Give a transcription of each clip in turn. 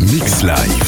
Mix Live.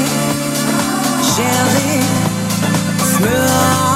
gently, smooth,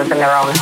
within their own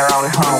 their own home.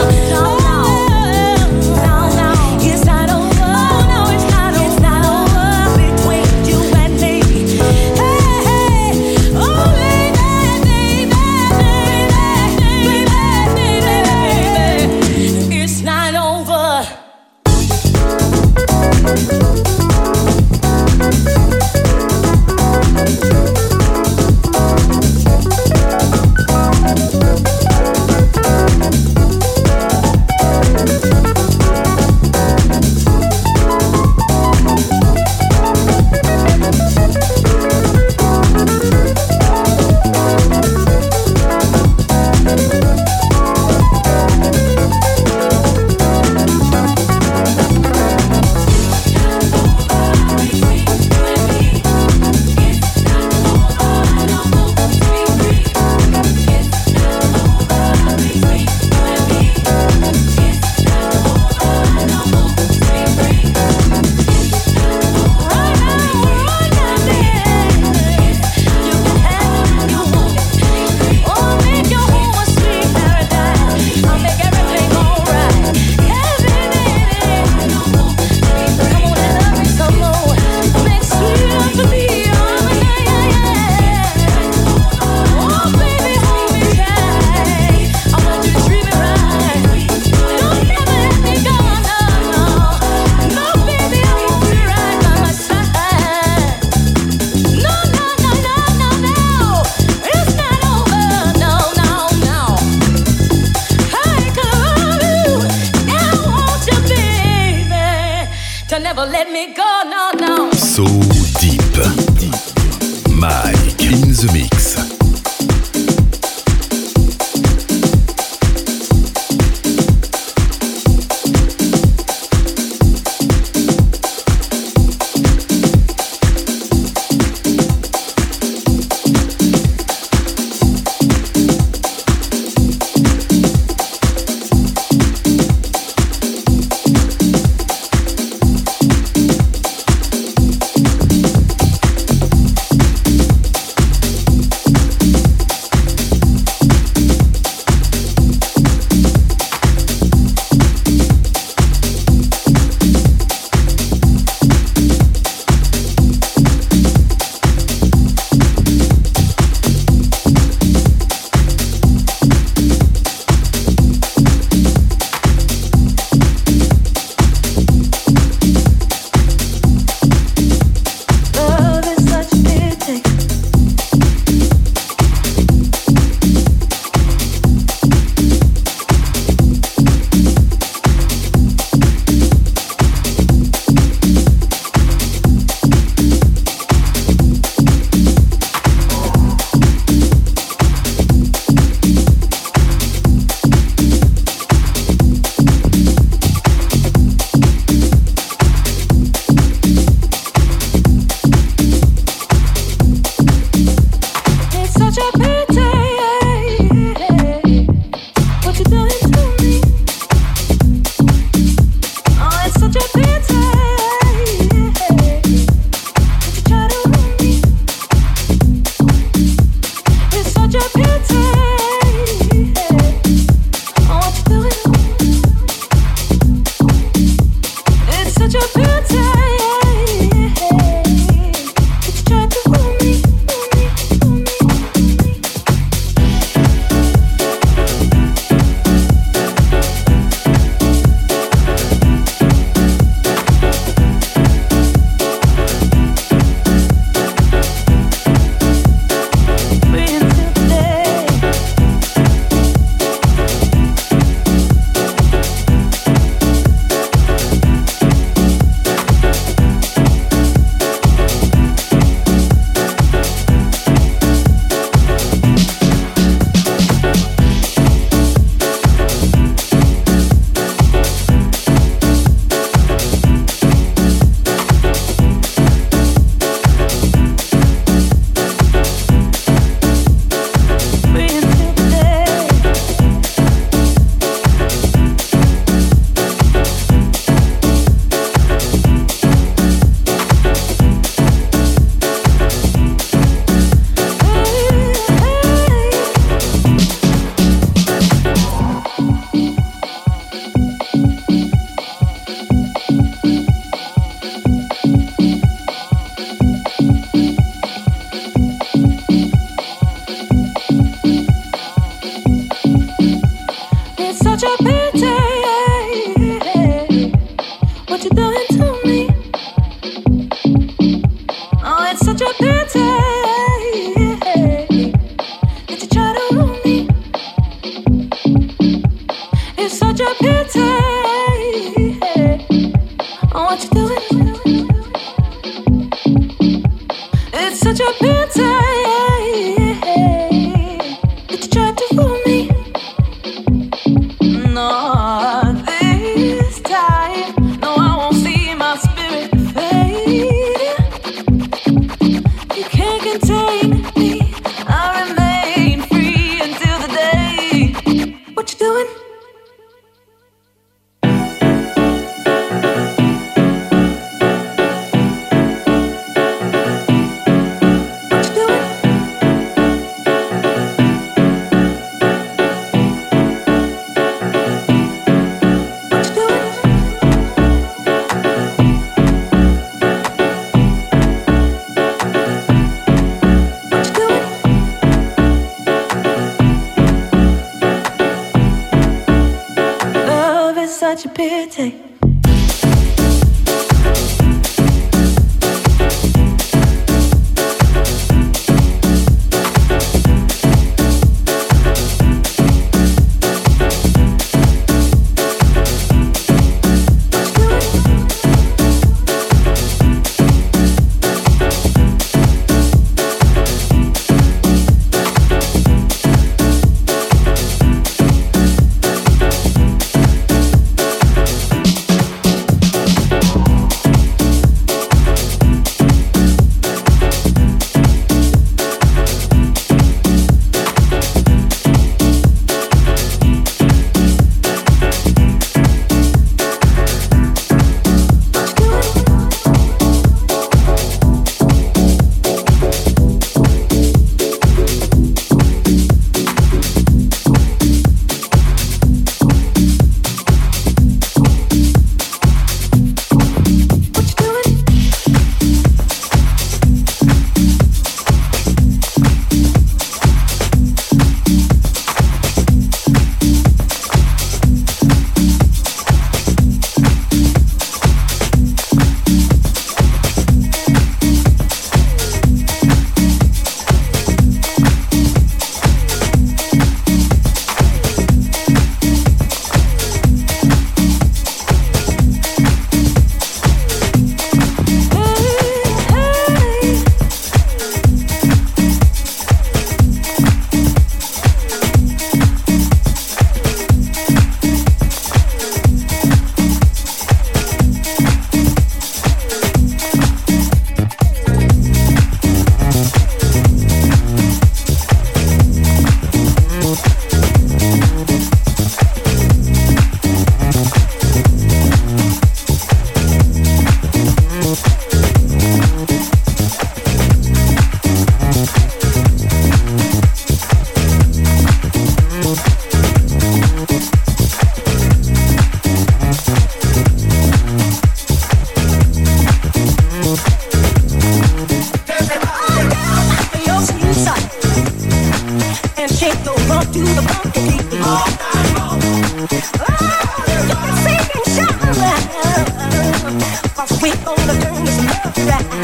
From?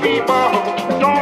be my. Don't